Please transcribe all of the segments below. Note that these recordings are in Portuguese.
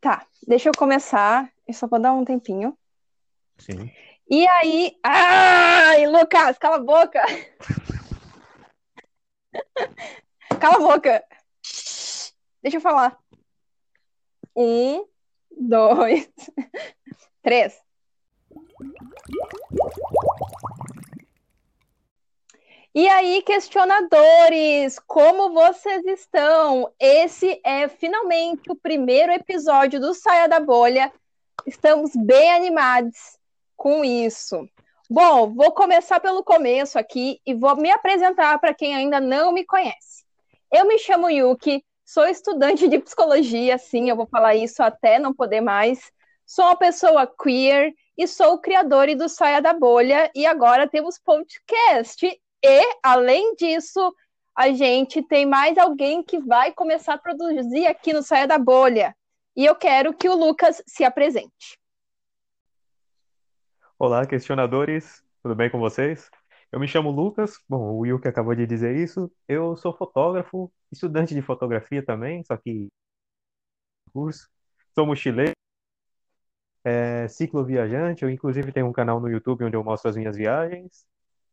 Tá, deixa eu começar. Eu só vou dar um tempinho. Sim. E aí. Ai, Lucas, cala a boca! Cala a boca! Deixa eu falar. Um, dois, três. E aí, questionadores, como vocês estão? Esse é finalmente o primeiro episódio do Saia da Bolha. Estamos bem animados com isso. Bom, vou começar pelo começo aqui e vou me apresentar para quem ainda não me conhece. Eu me chamo Yuki, sou estudante de psicologia, sim, eu vou falar isso até não poder mais. Sou uma pessoa queer e sou o criador do Saia da Bolha e agora temos podcast e, além disso, a gente tem mais alguém que vai começar a produzir aqui no Saia da Bolha. E eu quero que o Lucas se apresente. Olá, questionadores, tudo bem com vocês? Eu me chamo Lucas, bom, o Will que acabou de dizer isso. Eu sou fotógrafo, estudante de fotografia também, só que curso. Sou mochileiro, é, cicloviajante, eu inclusive tenho um canal no YouTube onde eu mostro as minhas viagens.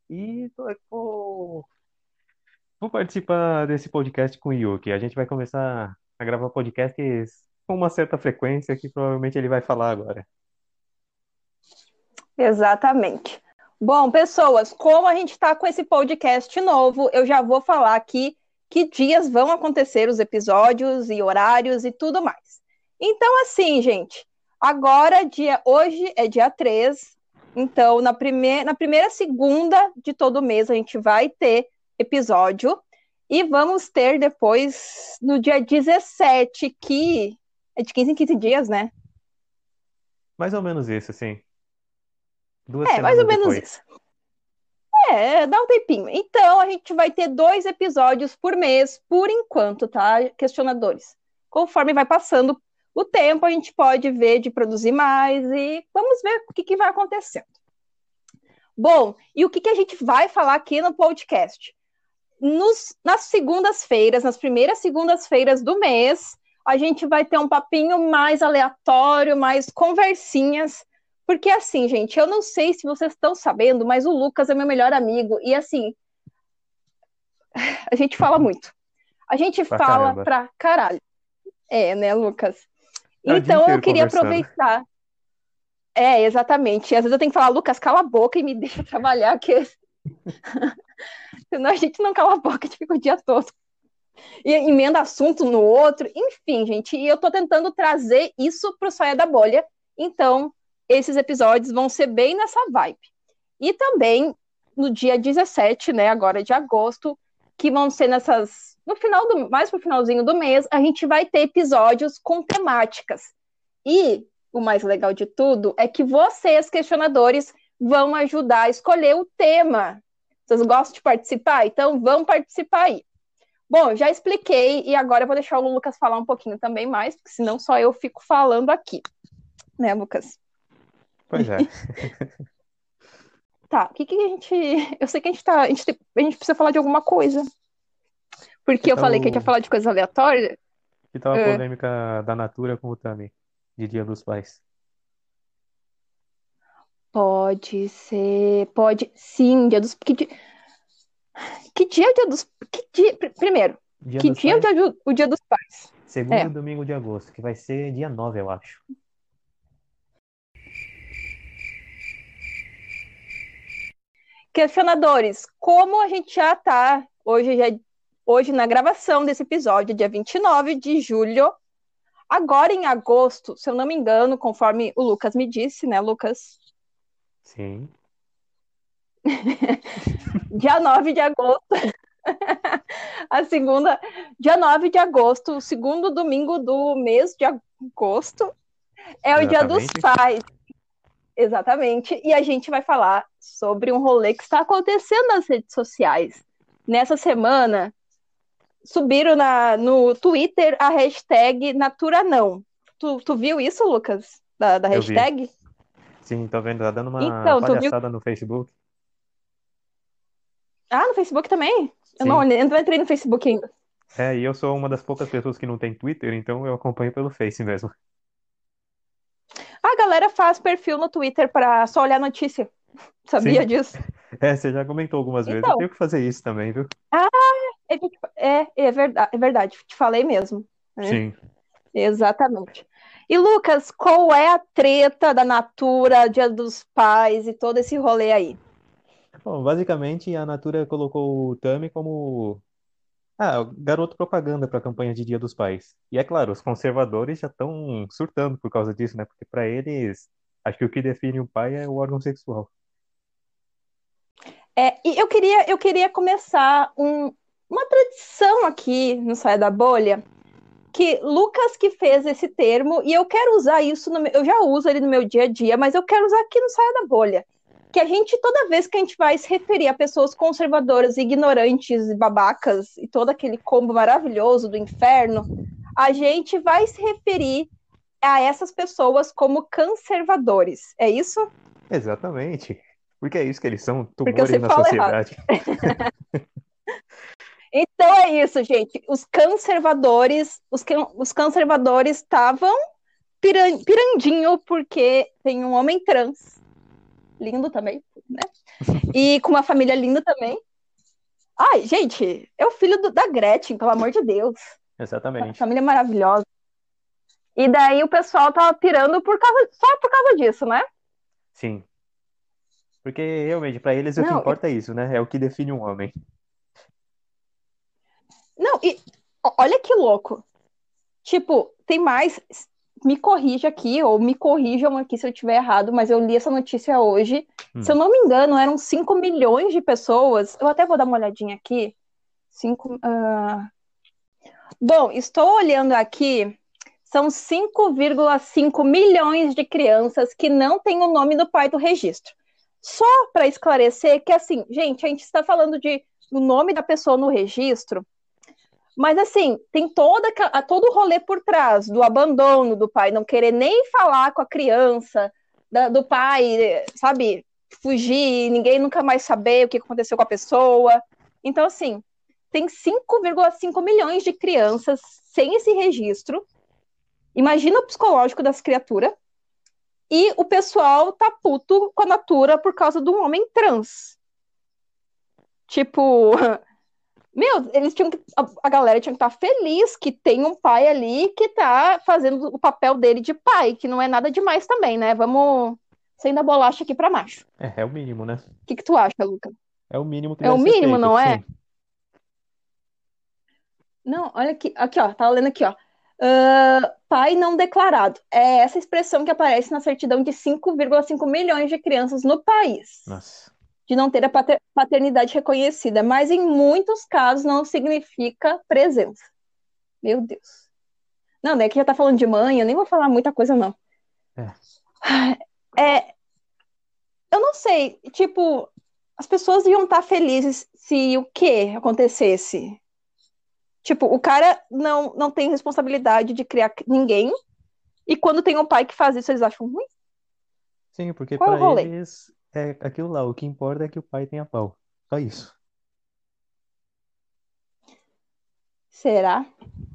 E tô, vou, vou participar desse podcast com o Yuki. A gente vai começar a gravar podcasts com uma certa frequência que provavelmente ele vai falar agora. Exatamente. Bom, pessoas, como a gente está com esse podcast novo, eu já vou falar aqui que dias vão acontecer os episódios e horários e tudo mais. Então, assim, gente, agora, dia, hoje é dia 3, então, na, na primeira segunda de todo mês, a gente vai ter episódio. E vamos ter depois, no dia 17, que é de 15 em 15 dias, né? Mais ou menos isso, assim. Duas é, mais ou menos depois. isso. É, dá um tempinho. Então, a gente vai ter dois episódios por mês, por enquanto, tá? Questionadores. Conforme vai passando o tempo, a gente pode ver de produzir mais e vamos ver o que, que vai acontecendo. Bom, e o que, que a gente vai falar aqui no podcast? Nos, nas segundas-feiras, nas primeiras segundas-feiras do mês, a gente vai ter um papinho mais aleatório, mais conversinhas, porque assim, gente, eu não sei se vocês estão sabendo, mas o Lucas é meu melhor amigo, e assim, a gente fala muito. A gente pra fala caramba. pra caralho. É, né, Lucas? É então eu queria aproveitar. É, exatamente. Às vezes eu tenho que falar, Lucas, cala a boca e me deixa trabalhar, que senão a gente não cala a boca, a gente fica o dia todo. E emenda assunto no outro, enfim, gente. E eu tô tentando trazer isso pro Saia da Bolha. Então, esses episódios vão ser bem nessa vibe. E também no dia 17, né, agora de agosto, que vão ser nessas no final do mais pro finalzinho do mês, a gente vai ter episódios com temáticas. E o mais legal de tudo é que vocês, questionadores, vão ajudar a escolher o tema. Vocês gostam de participar? Então vão participar aí. Bom, já expliquei e agora eu vou deixar o Lucas falar um pouquinho também mais, porque senão só eu fico falando aqui. Né, Lucas? Pois é. tá, o que, que a gente. Eu sei que a gente tá. A gente, a gente precisa falar de alguma coisa. Porque eu falei que a gente ia falar de coisas aleatórias. Que tal a é. polêmica da Natura com o Tami, de Dia dos Pais? Pode ser, pode, sim, dia dos, que dia, que dia é o dia dos, que dia, primeiro, dia que dia pais? é o dia, o dia dos pais? Segundo é. domingo de agosto, que vai ser dia 9, eu acho. Questionadores, como a gente já tá, hoje já hoje na gravação desse episódio, dia 29 de julho. Agora em agosto, se eu não me engano, conforme o Lucas me disse, né, Lucas? Sim. dia 9 de agosto. a segunda, dia 9 de agosto, o segundo domingo do mês de agosto, é o Exatamente. Dia dos Pais. Exatamente. E a gente vai falar sobre um rolê que está acontecendo nas redes sociais. Nessa semana, subiram na, no Twitter a hashtag Natura Não. Tu, tu viu isso, Lucas? Da, da hashtag? Sim, tô vendo. Tá dando uma então, palhaçada no Facebook. Ah, no Facebook também? Eu não, eu não entrei no Facebook ainda. É, e eu sou uma das poucas pessoas que não tem Twitter, então eu acompanho pelo Face mesmo. A galera faz perfil no Twitter para só olhar notícia. Sabia Sim. disso? É, você já comentou algumas vezes. Então, eu tenho que fazer isso também, viu? Ah, é, é, é, verdade, é verdade. Te falei mesmo. Né? Sim. Exatamente. E Lucas, qual é a treta da Natura, Dia dos Pais e todo esse rolê aí? Bom, basicamente a Natura colocou o Tami como ah, garoto propaganda para a campanha de Dia dos Pais. E é claro, os conservadores já estão surtando por causa disso, né? Porque para eles, acho que o que define o pai é o órgão sexual. É, e eu queria, eu queria começar um, uma tradição aqui no Saia da Bolha, que Lucas que fez esse termo, e eu quero usar isso, no, eu já uso ele no meu dia a dia, mas eu quero usar aqui no Saia da Bolha. Que a gente, toda vez que a gente vai se referir a pessoas conservadoras, ignorantes e babacas, e todo aquele combo maravilhoso do inferno, a gente vai se referir a essas pessoas como conservadores. É isso? Exatamente. Porque é isso que eles são, tumores na sociedade. então é isso, gente. Os conservadores, os, os conservadores estavam piran, pirandinho porque tem um homem trans, lindo também, né? E com uma família linda também. Ai, gente, é o filho do, da Gretchen, pelo amor de Deus. Exatamente. Uma família maravilhosa. E daí o pessoal tava pirando por causa, só por causa disso, né? Sim. Porque realmente, para eles o que importa é isso, né? É o que define um homem. Não, e olha que louco. Tipo, tem mais. Me corrija aqui, ou me corrijam aqui se eu estiver errado, mas eu li essa notícia hoje. Hum. Se eu não me engano, eram 5 milhões de pessoas. Eu até vou dar uma olhadinha aqui. 5. Uh... Bom, estou olhando aqui. São 5,5 milhões de crianças que não têm o nome do pai do registro. Só para esclarecer que, assim, gente, a gente está falando de o nome da pessoa no registro, mas, assim, tem toda, todo o rolê por trás do abandono do pai, não querer nem falar com a criança, da, do pai, sabe, fugir, ninguém nunca mais saber o que aconteceu com a pessoa. Então, assim, tem 5,5 milhões de crianças sem esse registro. Imagina o psicológico das criaturas. E o pessoal tá puto com a Natura por causa de um homem trans. Tipo, meu, eles tinham que, a, a galera tinha que estar tá feliz que tem um pai ali que tá fazendo o papel dele de pai, que não é nada demais também, né? Vamos sendo a bolacha aqui para macho. É, é o mínimo, né? O que, que tu acha, Luca? É o mínimo que É o mínimo, feito, não é? Sim. Não, olha aqui, aqui, ó, tá lendo aqui, ó. Uh, pai não declarado. É essa expressão que aparece na certidão de 5,5 milhões de crianças no país. Nossa. De não ter a paternidade reconhecida, mas em muitos casos não significa presença. Meu Deus. Não, daí que já tá falando de mãe, eu nem vou falar muita coisa, não. É. é eu não sei, tipo, as pessoas iam estar felizes se o que acontecesse? Tipo, o cara não, não tem responsabilidade de criar ninguém. E quando tem um pai que faz isso, eles acham ruim? Sim, porque é eles é aquilo lá. O que importa é que o pai tenha pau. Só isso. Será?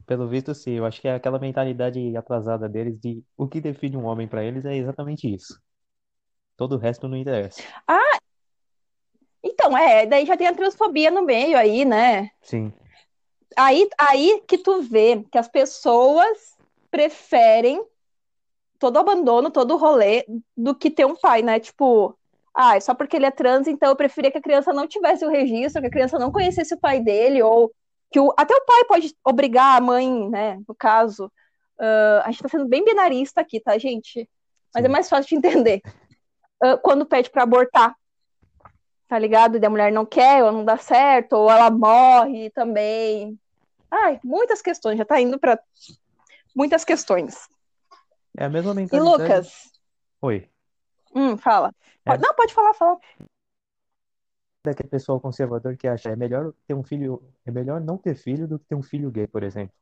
Pelo visto, sim. Eu acho que é aquela mentalidade atrasada deles de o que define um homem para eles é exatamente isso. Todo o resto não interessa. Ah! Então, é, daí já tem a transfobia no meio aí, né? Sim aí, aí que tu vê que as pessoas preferem todo o abandono, todo o rolê, do que ter um pai, né? Tipo, ah, só porque ele é trans, então eu preferia que a criança não tivesse o registro, que a criança não conhecesse o pai dele, ou que o, até o pai pode obrigar a mãe, né? No caso, uh, a gente tá sendo bem binarista aqui, tá, gente? Mas é é mais fácil de entender. Uh, quando pede para abortar, tá ligado? E a mulher não quer, ou não dá certo, ou ela morre também. Ai, muitas questões, já tá indo para muitas questões. É a mesma mentalidade. E Lucas? Oi. Hum, fala. É... Não, pode falar, fala. Daquele pessoal conservador que acha é melhor ter um filho, é melhor não ter filho do que ter um filho gay, por exemplo.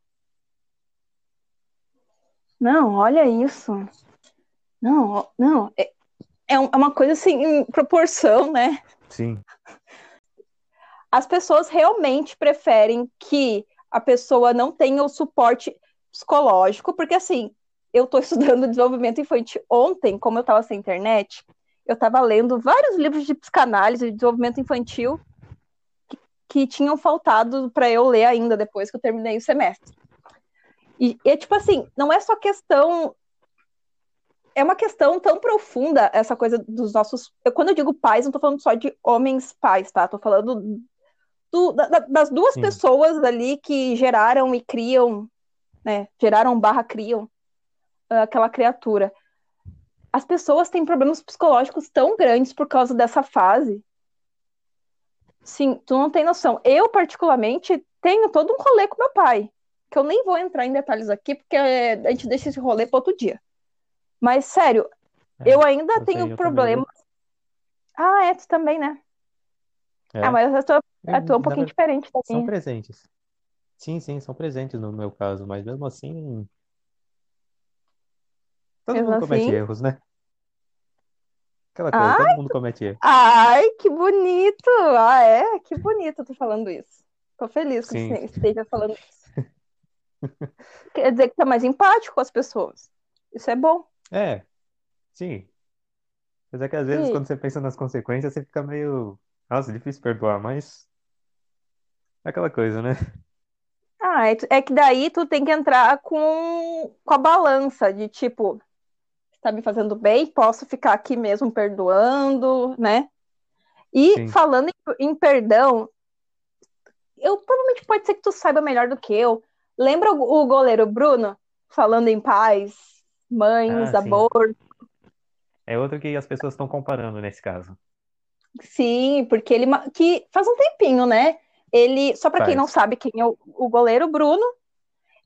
Não, olha isso. Não, não, é, é uma coisa assim, em proporção, né? Sim. As pessoas realmente preferem que a pessoa não tenha o suporte psicológico, porque assim, eu estou estudando desenvolvimento infantil. Ontem, como eu estava sem internet, eu estava lendo vários livros de psicanálise e desenvolvimento infantil que, que tinham faltado para eu ler ainda depois que eu terminei o semestre. E, e é tipo assim, não é só questão. É uma questão tão profunda essa coisa dos nossos. Eu, quando eu digo pais, não estou falando só de homens pais, tá? Estou falando do, da, das duas Sim. pessoas ali que geraram e criam, né? Geraram barra criam aquela criatura. As pessoas têm problemas psicológicos tão grandes por causa dessa fase. Sim, tu não tem noção. Eu, particularmente, tenho todo um rolê com meu pai. Que eu nem vou entrar em detalhes aqui, porque a gente deixa esse rolê para outro dia. Mas, sério, é, eu ainda eu tenho problemas. Ah, é, tu também, né? É. Ah, mas eu tô, eu tô um pouquinho diferente também. São presentes. Sim, sim, são presentes no meu caso, mas mesmo assim, Todo Mesmo mundo comete assim. erros, né? Aquela coisa, Ai, todo mundo comete erros. ai, que bonito! Ah, é? Que bonito tu falando isso. Tô feliz que Sim. você esteja falando isso. Quer dizer que tá mais empático com as pessoas. Isso é bom. É, sim. Mas é que às vezes Sim. quando você pensa nas consequências, você fica meio. Nossa, difícil perdoar, mas. É aquela coisa, né? Ah, é, é que daí tu tem que entrar com, com a balança de tipo, tá me fazendo bem, posso ficar aqui mesmo perdoando, né? E Sim. falando em, em perdão, eu provavelmente pode ser que tu saiba melhor do que eu. Lembra o, o goleiro Bruno falando em paz, mães, Ah, amor? É outro que as pessoas estão comparando nesse caso. Sim, porque ele que faz um tempinho, né? Ele, só para quem não sabe quem é o, o goleiro Bruno,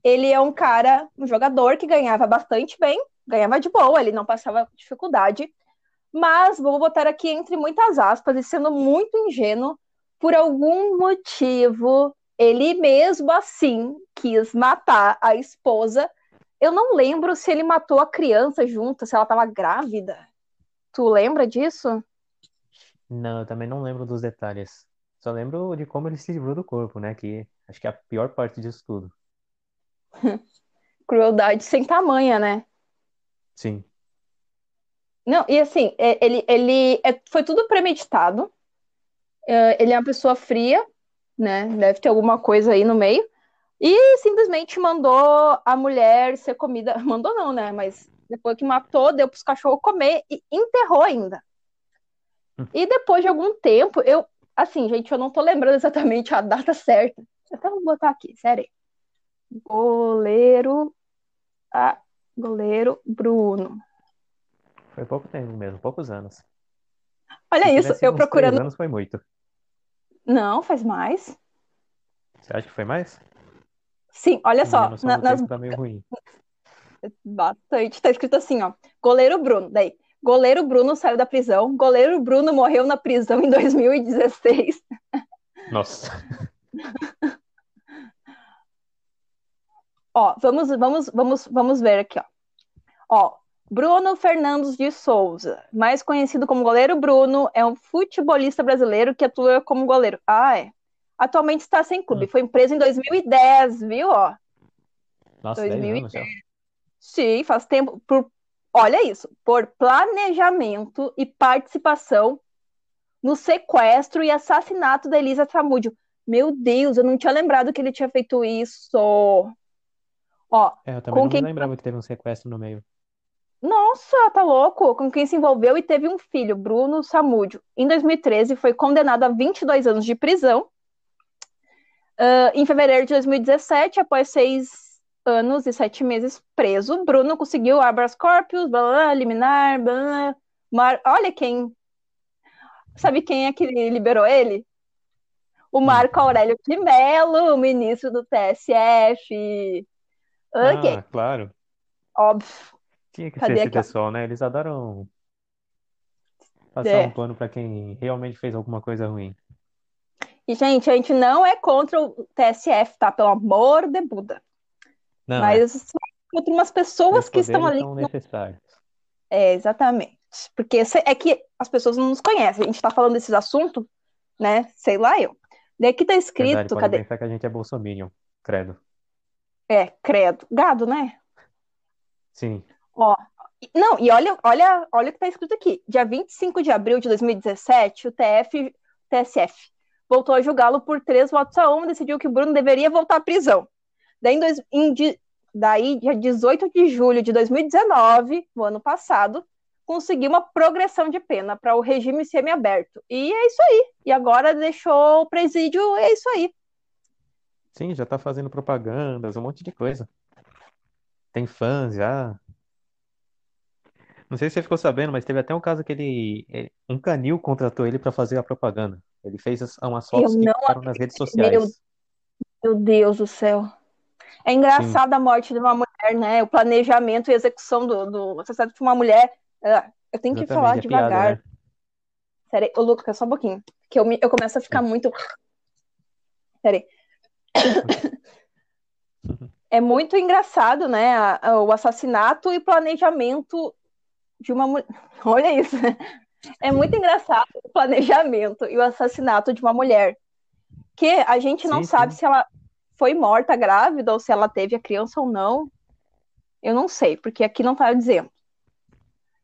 ele é um cara, um jogador que ganhava bastante bem, ganhava de boa, ele não passava dificuldade, mas vou botar aqui entre muitas aspas e sendo muito ingênuo, por algum motivo, ele mesmo assim quis matar a esposa. Eu não lembro se ele matou a criança junto, se ela estava grávida. Tu lembra disso? Não, eu também não lembro dos detalhes. Só lembro de como ele se livrou do corpo, né? Que acho que é a pior parte disso tudo. Crueldade sem tamanha, né? Sim. Não, e assim, é- ele, ele é- foi tudo premeditado. É, Ele é uma pessoa fria, né? Deve ter alguma coisa aí no meio. E simplesmente mandou a mulher ser comida. Mandou não, né? Mas depois que matou, deu pros cachorros comer e enterrou ainda. E depois de algum tempo, eu. Assim, gente, eu não tô lembrando exatamente a data certa. Até vou botar aqui, sério. Goleiro. Ah, goleiro Bruno. Foi pouco tempo mesmo, poucos anos. Olha Se isso, eu uns três procurando. anos foi muito. Não, faz mais. Você acha que foi mais? Sim, olha só, na- nas tá meio ruim. Bastante. Tá escrito assim, ó. Goleiro Bruno. Daí, goleiro Bruno saiu da prisão. Goleiro Bruno morreu na prisão em 2016. Nossa. Ó, vamos, vamos, vamos, vamos ver aqui, ó. Ó, Bruno Fernandes de Souza, mais conhecido como goleiro Bruno, é um futebolista brasileiro que atua como goleiro. Ah, é. Atualmente está sem clube. Hum. Foi preso em 2010, viu? Ó, Nossa, 10 2010. anos. Sim, faz tempo. Por, olha isso, por planejamento e participação no sequestro e assassinato da Elisa Samúdio. Meu Deus, eu não tinha lembrado que ele tinha feito isso. Ó, É, eu também com não quem. lembrava que teve um sequestro no meio. Nossa, tá louco? Com quem se envolveu e teve um filho, Bruno Samúdio. Em 2013, foi condenado a 22 anos de prisão. Ah, em fevereiro de 2017, após seis anos e sete meses preso, Bruno conseguiu habeas corpus, blá, blá, liminar, blá, blá, Mar... Olha quem. Sabe quem é que liberou ele? O Hum. Marco Aurélio de Mello, o ministro do TSF. Ok, Ah, claro. óbvio. Tinha que ser Cadê esse aqui, ó? pessoal, né? Eles adoram passar É. um pano pra quem realmente fez alguma coisa ruim. E, gente, a gente não é contra o TSF, tá? Pelo amor de Buda. Não, é. Mas são contra umas pessoas Os que estão ali. são necessários. É, exatamente. Porque é que as pessoas não nos conhecem. A gente tá falando desses assuntos, né? Sei lá eu. Daqui tá Verdade, escrito, pode cadê? pensar que a gente é bolsominion. Credo. É, credo. Gado, né? Sim. Ó, não, e olha, olha, olha o que está escrito aqui. Dia 25 de abril de 2017, o TF, TSF voltou a julgá-lo por três votos a um e decidiu que o Bruno deveria voltar à prisão. Daí, em, dois, em, daí, dia 18 de julho de 2019, no ano passado, conseguiu uma progressão de pena para o regime semiaberto. E é isso aí. E agora deixou o presídio, é isso aí. Sim, já tá fazendo propagandas, um monte de coisa. Tem fãs já. Não sei se você ficou sabendo, mas teve até um caso que ele. Um canil contratou ele para fazer a propaganda. Ele fez umas fotos que ficaram nas redes sociais. Meu, meu Deus do céu. É engraçado Sim. a morte de uma mulher, né? O planejamento e execução do, do assassinato de uma mulher. Ah, eu tenho que falar é devagar. Né? Sério, ô Lucas, só um pouquinho. Que eu, me, eu começo a ficar muito. Sério. É muito engraçado, né? O assassinato e planejamento de uma mulher. Olha isso. É muito engraçado o planejamento e o assassinato de uma mulher. Que a gente não sim, sabe sim. se ela foi morta grávida ou se ela teve a criança ou não. Eu não sei, porque aqui não tá dizendo.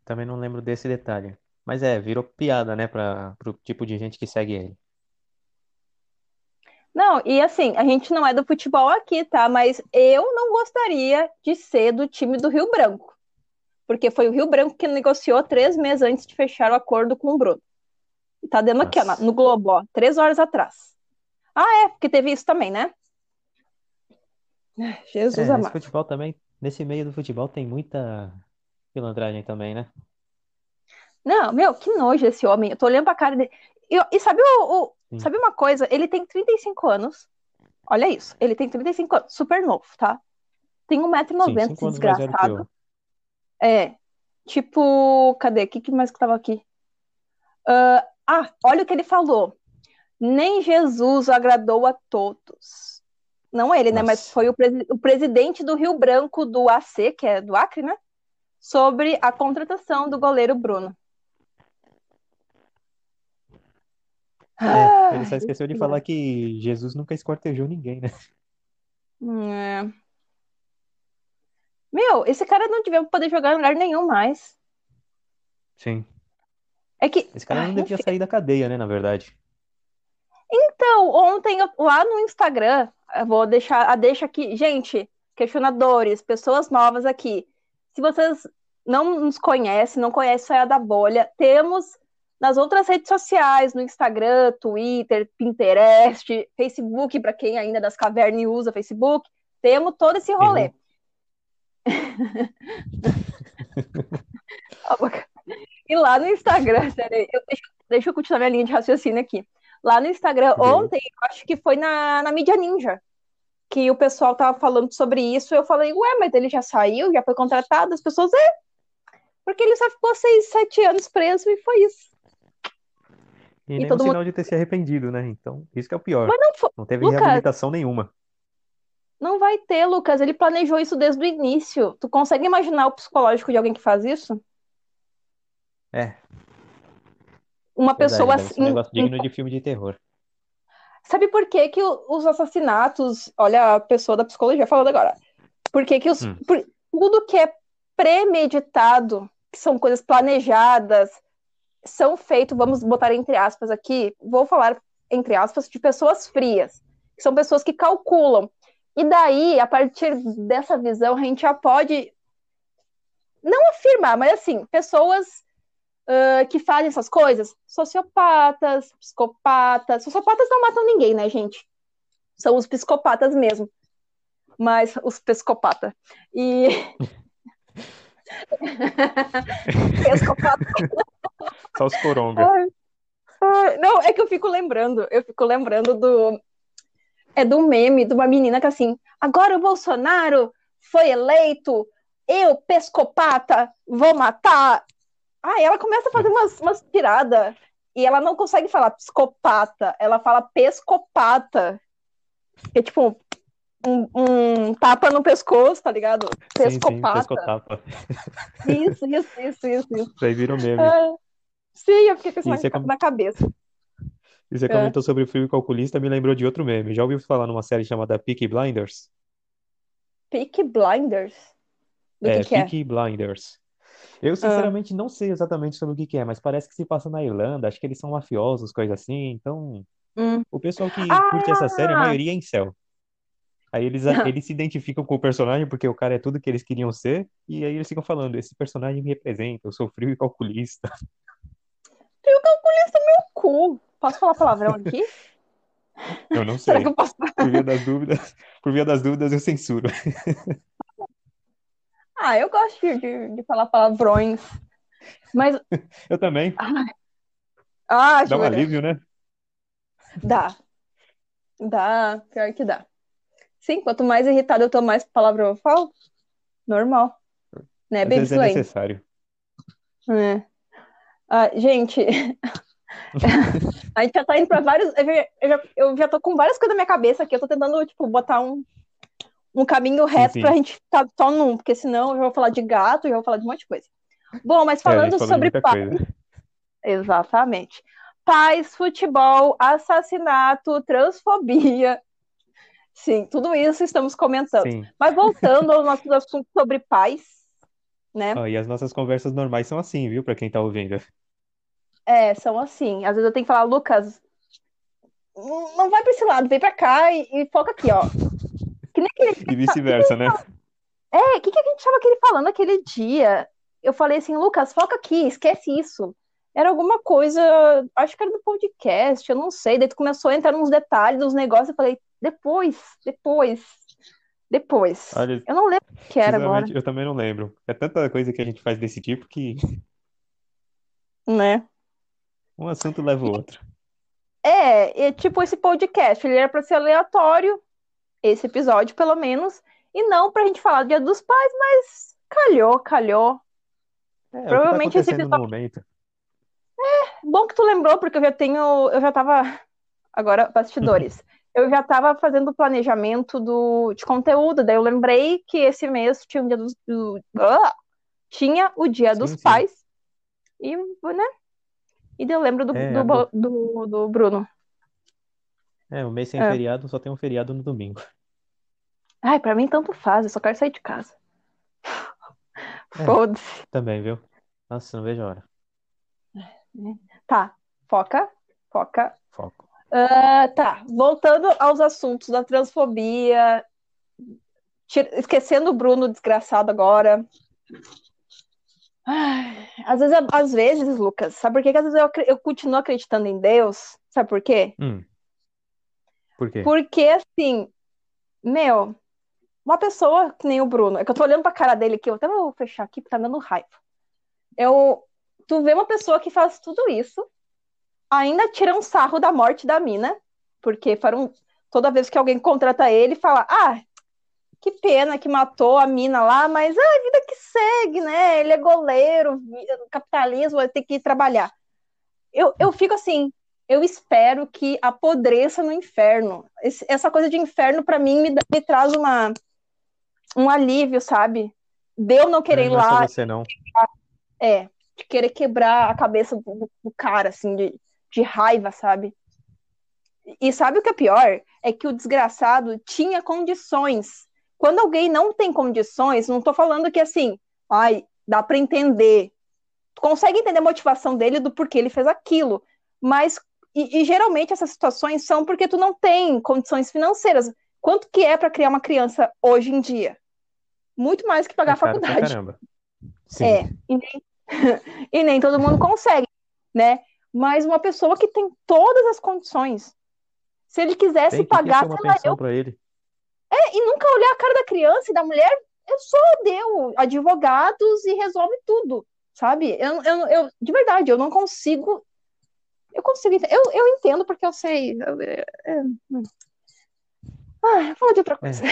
Também não lembro desse detalhe. Mas é, virou piada, né, para o tipo de gente que segue ele. Não, e assim, a gente não é do futebol aqui, tá? Mas eu não gostaria de ser do time do Rio Branco. Porque foi o Rio Branco que negociou três meses antes de fechar o acordo com o Bruno. E tá dando aqui, ó, no Globo, ó, três horas atrás. Ah, é, porque teve isso também, né? Jesus é, amado. futebol também, nesse meio do futebol tem muita pilantragem também, né? Não, meu, que nojo esse homem. Eu tô olhando pra cara dele. E, e sabe o, o Sabe uma coisa? Ele tem 35 anos. Olha isso. Ele tem 35 anos. Super novo, tá? Tem 1,90m, esse desgraçado. É. Tipo, cadê? O que, que mais que tava aqui? Uh, ah, olha o que ele falou. Nem Jesus agradou a todos. Não ele, Nossa. né? Mas foi o, presi o presidente do Rio Branco do AC, que é do Acre, né? Sobre a contratação do goleiro Bruno. É, ele só esqueceu de falar que Jesus nunca esquartejou ninguém, né? É. Meu, esse cara não devia poder jogar em lugar nenhum mais. Sim. É que. Esse cara não devia enfim. sair da cadeia, né, na verdade. Então, ontem, lá no Instagram, eu vou deixar a deixa aqui. Gente, questionadores, pessoas novas aqui. Se vocês não nos conhecem, não conhecem Saia da Bolha, temos nas outras redes sociais, no Instagram, Twitter, Pinterest, Facebook, para quem ainda das cavernas usa Facebook, temos todo esse rolê. e lá no Instagram, eu, deixa, deixa, eu continuar minha linha de raciocínio aqui. Lá no Instagram, ontem, acho que foi na, na mídia ninja, que o pessoal tava falando sobre isso. Eu falei, ué, mas ele já saiu, já foi contratado? As pessoas, é. Porque ele só ficou seis, sete anos preso e foi isso. E, e nenhum todo sinal mundo... de ter se arrependido, né? Então, isso que é o pior. Mas não, foi... não teve Lucas, reabilitação nenhuma. Não vai ter, Lucas. Ele planejou isso desde o início. Tu consegue imaginar o psicológico de alguém que faz isso? É. Uma Verdade, pessoa assim. Um negócio digno de filme de terror. Sabe por que, que os assassinatos. Olha a pessoa da psicologia falando agora. Por que, que os, hum. por, tudo que é premeditado, que são coisas planejadas, são feitos, vamos botar entre aspas aqui, vou falar entre aspas, de pessoas frias, que são pessoas que calculam. E daí, a partir dessa visão, a gente já pode não afirmar, mas assim, pessoas uh, que fazem essas coisas, sociopatas, psicopatas. Sociopatas não matam ninguém, né, gente? São os psicopatas mesmo. Mas os psicopatas. E. psicopata. Só os coronga. não, é que eu fico lembrando, eu fico lembrando do. É do meme de uma menina que assim, agora o Bolsonaro foi eleito, eu, pescopata, vou matar. Aí ela começa a fazer umas, umas tiradas e ela não consegue falar psicopata, ela fala pescopata. É tipo um, um tapa no pescoço, tá ligado? Pescopata. Sim, sim, Isso, isso, isso, isso. Isso aí vira um meme. É... Sim, eu fiquei com isso na, na cabeça. E você é. comentou sobre o filme Calculista, me lembrou de outro meme. Já ouviu falar numa série chamada Peaky Blinders? Peaky Blinders? Do É, que que é? Peaky Blinders. Eu, Ah, sinceramente, não sei exatamente sobre o que que é, mas parece que se passa na Irlanda. Acho que eles são mafiosos, coisa assim. Então, hum. o pessoal que curte essa série, a Ah! maioria é incel. Aí eles, eles se identificam com o personagem porque o cara é tudo que eles queriam ser. E aí eles ficam falando: esse personagem me representa, eu sou frio e calculista. Frio calculista meu cu. Posso falar palavrão aqui? Eu não Será que sei. eu posso? Por via das dúvidas, por via das dúvidas, eu censuro. Ah, eu gosto de, de, falar palavrões. Mas. Eu também. Ah, Dá um alívio, né? Dá. Dá. Pior que dá. Sim, quanto mais irritado eu tô, mais palavrão eu falo. Normal. Né, Às Baby vezes é necessário. É. Ah, gente, a gente já tá indo pra vários. Eu já, eu já, tô com várias coisas na minha cabeça aqui. Eu tô tentando, tipo, botar um, um caminho Sim, reto pra sim. gente ficar só num, porque senão eu já vou falar de gato, já vou falar de um monte de coisa. Bom, mas É, a falando de sobre coisa. exatamente. Paz, futebol, assassinato, transfobia. Sim, tudo isso estamos comentando. Sim. Mas voltando aos nossos assuntos sobre paz, né? Ó, e as nossas conversas normais são assim, viu? Pra quem tá ouvindo. É, são assim. Às vezes eu tenho que falar, Lucas, não vai pra esse lado, vem pra cá e, e foca aqui, ó. Que nem aquele. E vice-versa, né? É, o que, que a gente tava aquele falando aquele dia? Eu falei assim, Lucas, foca aqui, esquece isso. Era alguma coisa, acho que era do podcast, eu não sei. Daí tu começou a entrar nos detalhes dos negócios, eu falei, depois, depois, depois. Olha, Eu não lembro o que era agora, eu também não lembro. É tanta coisa que a gente faz desse tipo que né? um assunto leva o outro. É, e, tipo, esse podcast, ele era pra ser aleatório, esse episódio, pelo menos, e não pra gente falar do Dia dos Pais, mas calhou, calhou. É, tá Provavelmente esse acontecendo no episódio. momento. Bom que tu lembrou, porque eu já tenho. Eu já tava. Agora, bastidores. Eu já tava fazendo o planejamento do, de conteúdo, daí eu lembrei que esse mês tinha o Dia dos. Do, ah! tinha o Dia dos Sim, sim. Pais. E, né? E daí eu lembro do, É, do, do, do Bruno. É, o mês sem É. feriado só tem um feriado no domingo. Ai, pra mim tanto faz, eu só quero sair de casa. É. Foda-se. Também, viu? Nossa, não vejo a hora. Tá, foca, foca. Foco. Ah, tá, voltando aos assuntos da transfobia, esquecendo o Bruno desgraçado agora. Ai, às vezes, às vezes, Lucas, sabe por quê que às vezes eu, eu continuo acreditando em Deus? Sabe por quê? Hum. Por quê? Porque, assim, meu, uma pessoa que nem o Bruno, é que eu tô olhando pra cara dele aqui, eu até vou fechar aqui porque tá dando raiva. Eu, tu vê uma pessoa que faz tudo isso, ainda tira um sarro da morte da mina, porque foram, toda vez que alguém contrata ele, fala, ah, que pena que matou a mina lá, mas ah, a vida que segue, né? Ele é goleiro, capitalismo, vai ter que ir trabalhar. Eu, eu fico assim, eu espero que apodreça no inferno. Esse- essa coisa de inferno, pra mim, me, me traz uma, um alívio, sabe? De eu não querer ir Não é só lá, você, não. é, de querer quebrar a cabeça do, do cara, assim, de, de raiva, sabe? E sabe o que é pior? É que o desgraçado tinha condições. Quando alguém não tem condições, não tô falando que assim, ai, dá pra entender. Tu consegue entender a motivação dele do porquê ele fez aquilo. Mas, e, e geralmente essas situações são porque tu não tem condições financeiras. Quanto que é pra criar uma criança hoje em dia? Muito mais que pagar É a faculdade. caramba. Sim. É, e nem, e nem todo mundo consegue, né? Mas uma pessoa que tem todas as condições, se ele quisesse pagar, sei lá, eu, pra ele. e nunca olhar a cara da criança e da mulher, eu só deu advogados e resolve tudo, sabe? Eu, eu, eu, de verdade, eu não consigo. Eu consigo. Eu, eu entendo porque eu sei. Eu, é, é, hum. ah, eu falo de outra coisa.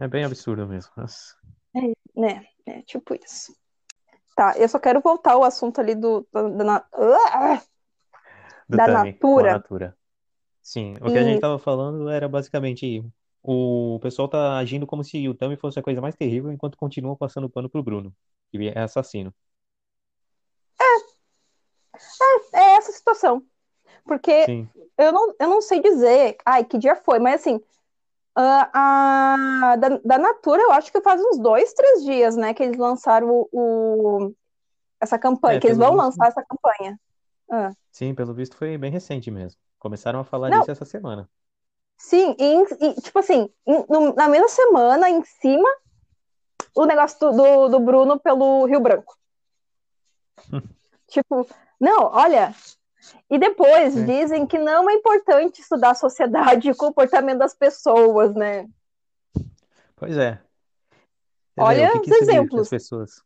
É bem absurdo mesmo. Nossa. né? É tipo isso. Tá, eu só quero voltar ao assunto ali do, da, da, na- Ah! Do Da Tami, a Natura. Natura. Sim, o que a gente tava falando era basicamente o pessoal tá agindo como se o Tami fosse a coisa mais terrível enquanto continua passando pano pro Bruno, que é assassino. é essa situação. Porque Sim. eu não, eu não sei dizer, ai, que dia foi, mas assim, Uh, a, da, da Natura, eu acho que faz uns dois, três dias, né, que eles lançaram o, o essa campanha, é, que eles vão lançar essa campanha. Uh. Sim, pelo visto foi bem recente mesmo. Começaram a falar Não. disso essa semana. Sim, e, e tipo assim, no, na mesma semana, em cima, o negócio do, do, do Bruno pelo Rio Branco. tipo, não, olha. E depois é. dizem que não é importante estudar a sociedade e o comportamento das pessoas, né? Pois é. Olha que os exemplos. As pessoas.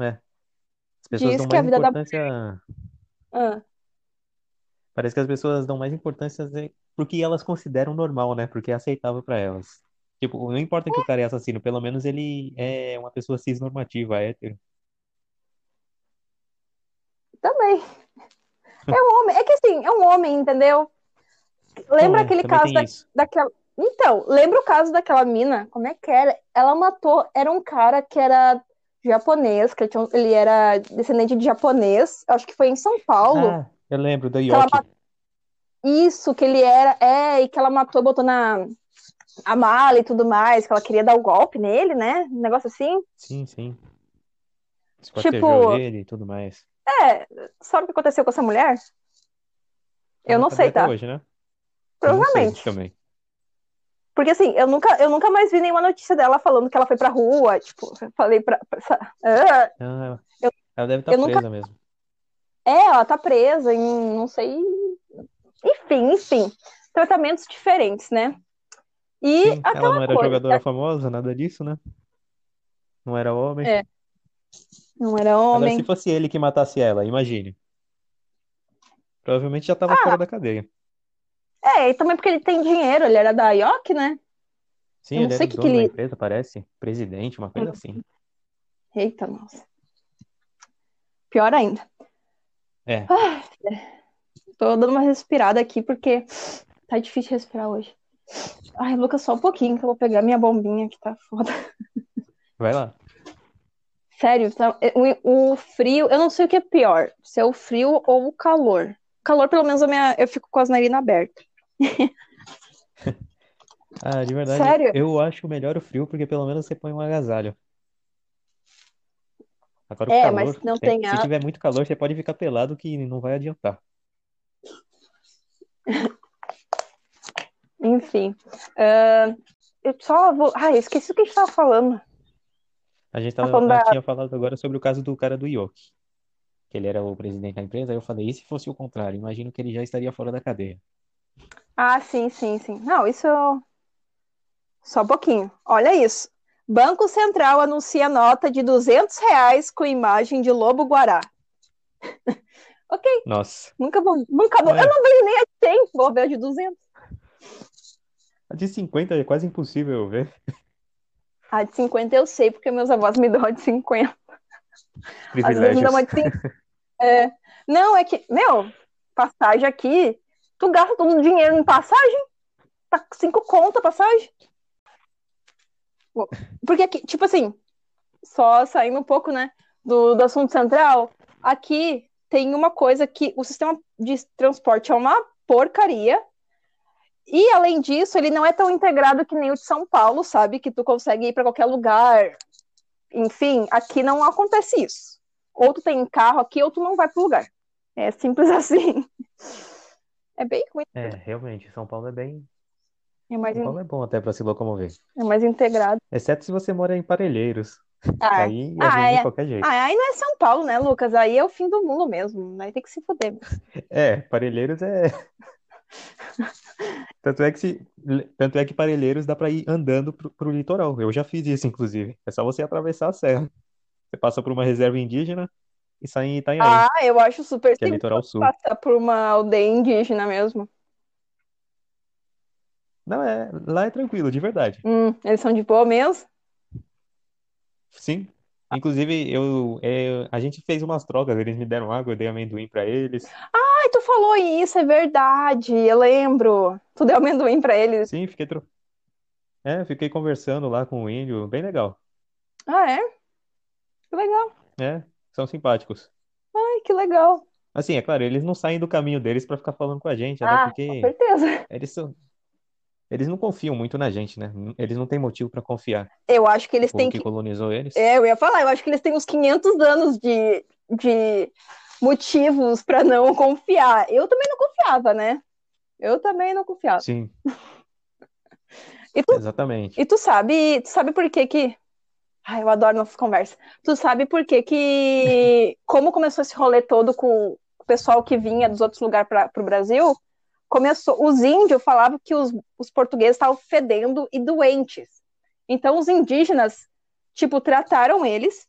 É. As pessoas Diz dão mais importância. Da... Ah. Parece que as pessoas dão mais importância porque elas consideram normal, né? Porque é aceitável para elas. Tipo, não importa que o cara é assassino, pelo menos ele é uma pessoa cisnormativa, hétero. Também. É um homem. É que assim, é um homem, entendeu? Lembra aquele caso da, daquela. Então, lembra o caso daquela mina? Como é que era? Ela matou. Era um cara que era japonês, que ele, tinha, ele era descendente de japonês. Acho que foi em São Paulo. Ah, eu lembro da Yoki. Isso, que ele era. É, e que ela matou, botou na a mala e tudo mais, que ela queria dar o golpe nele, né? Um negócio assim. Sim, sim. Tipo, ele e tudo mais. É, sabe o que aconteceu com essa mulher? Eu não sei, tá? Hoje, né? Provavelmente. também. Porque assim, eu nunca, eu nunca mais vi nenhuma notícia dela falando que ela foi pra rua, tipo, falei pra. ah, ah, eu, ela deve estar tá presa nunca... mesmo. É, ela tá presa em não sei. Enfim, enfim. Tratamentos diferentes, né? E Sim, ela não era coisa, jogadora famosa, nada disso, né? Não era homem. É. Não era homem. Agora, se fosse ele que matasse ela, imagine. Provavelmente já tava ah. fora da cadeia. É, e também porque ele tem dinheiro, ele era da IOC, né? Sim, ele era que dono que ele... da empresa, parece. Presidente, uma coisa assim. Eita, nossa. Pior ainda. É. Ah, tô dando uma respirada aqui porque tá difícil respirar hoje. Ai, Lucas, só um pouquinho que eu vou pegar minha bombinha que tá foda. Vai lá. Sério, tá, é, o, o, frio, eu não sei o que é pior, se é o frio ou o calor. O calor, pelo menos, eu, minha, eu fico com as narinas abertas. ah, de verdade, Sério? eu acho melhor o frio, porque pelo menos você põe um agasalho. Agora o é, calor, mas não tem se, se tiver muito calor, você pode ficar pelado que não vai adiantar. Enfim. Eu só vou. Ah, esqueci o que a gente estava falando. A gente tava, tá da... tinha falado agora sobre o caso do cara do Yoki. Que ele era o presidente da empresa. Aí eu falei, e se fosse o contrário? Imagino que ele já estaria fora da cadeia. Ah, sim, sim, sim. Não, isso. Só um pouquinho. Olha isso. Banco Central anuncia nota de 200 reais com imagem de lobo guará. ok. Nossa. Nunca vou. Nunca vou. É. Eu não vejo nem a 100, vou ver a de 200. A de 50 é quase impossível eu ver. A de 50 eu sei, porque meus avós me dão a de 50. Às vezes me dão uma de 50. É... Não, é que, meu, passagem aqui, tu gasta todo o dinheiro em passagem? Tá cinco conto a passagem? Porque aqui, tipo assim, só saindo um pouco, né, do, do assunto central, aqui tem uma coisa que o sistema de transporte é uma porcaria, e além disso, ele não é tão integrado que nem o de São Paulo, sabe? Que tu consegue ir para qualquer lugar. Enfim, aqui não acontece isso. Ou tu tem carro aqui, ou tu não vai pro lugar. É simples assim. É bem ruim. É, realmente, São Paulo é bem. É mais São Paulo in... é bom até para se locomover. É mais integrado. Exceto se você mora em Parelheiros. Ah, aí ah, é de qualquer jeito. Ah, aí não é São Paulo, né, Lucas? Aí é o fim do mundo mesmo. Aí tem que se foder. É, Parelheiros é. Tanto é que se, tanto é que Parelheiros dá para ir andando pro, pro litoral. Eu já fiz isso, inclusive. É só você atravessar a serra. Você passa por uma reserva indígena e sai em Itanhaém, Ah, eu acho super que é litoral sul. passar por uma aldeia indígena mesmo. Não, é, lá é tranquilo, de verdade. Hum, eles são de boa mesmo? Sim. Inclusive, eu, é, a gente fez umas trocas, eles me deram água, eu dei amendoim para eles. Ah, Ai, tu falou isso, é verdade, eu lembro. Tu deu amendoim pra eles. Sim, fiquei, tro... é, fiquei conversando lá com o índio, bem legal. Ah, é? Que legal. É, são simpáticos. Ai, que legal. Assim, é claro, eles não saem do caminho deles pra ficar falando com a gente, Ah, com porque certeza. eles são, eles não confiam muito na gente, né? Eles não têm motivo para confiar. Eu acho que eles têm que. colonizou eles. É, eu ia falar, eu acho que eles têm uns 500 anos de, de motivos para não confiar. Eu também não confiava, né? Eu também não confiava. Sim, E tu, exatamente. e tu sabe, tu sabe por que que. Ai, eu adoro nossas conversas. Tu sabe por que que. Como começou esse rolê todo com o pessoal que vinha dos outros lugares para o Brasil? Começou. Os índios falavam que os, os portugueses estavam fedendo e doentes. Então os indígenas, tipo, trataram eles,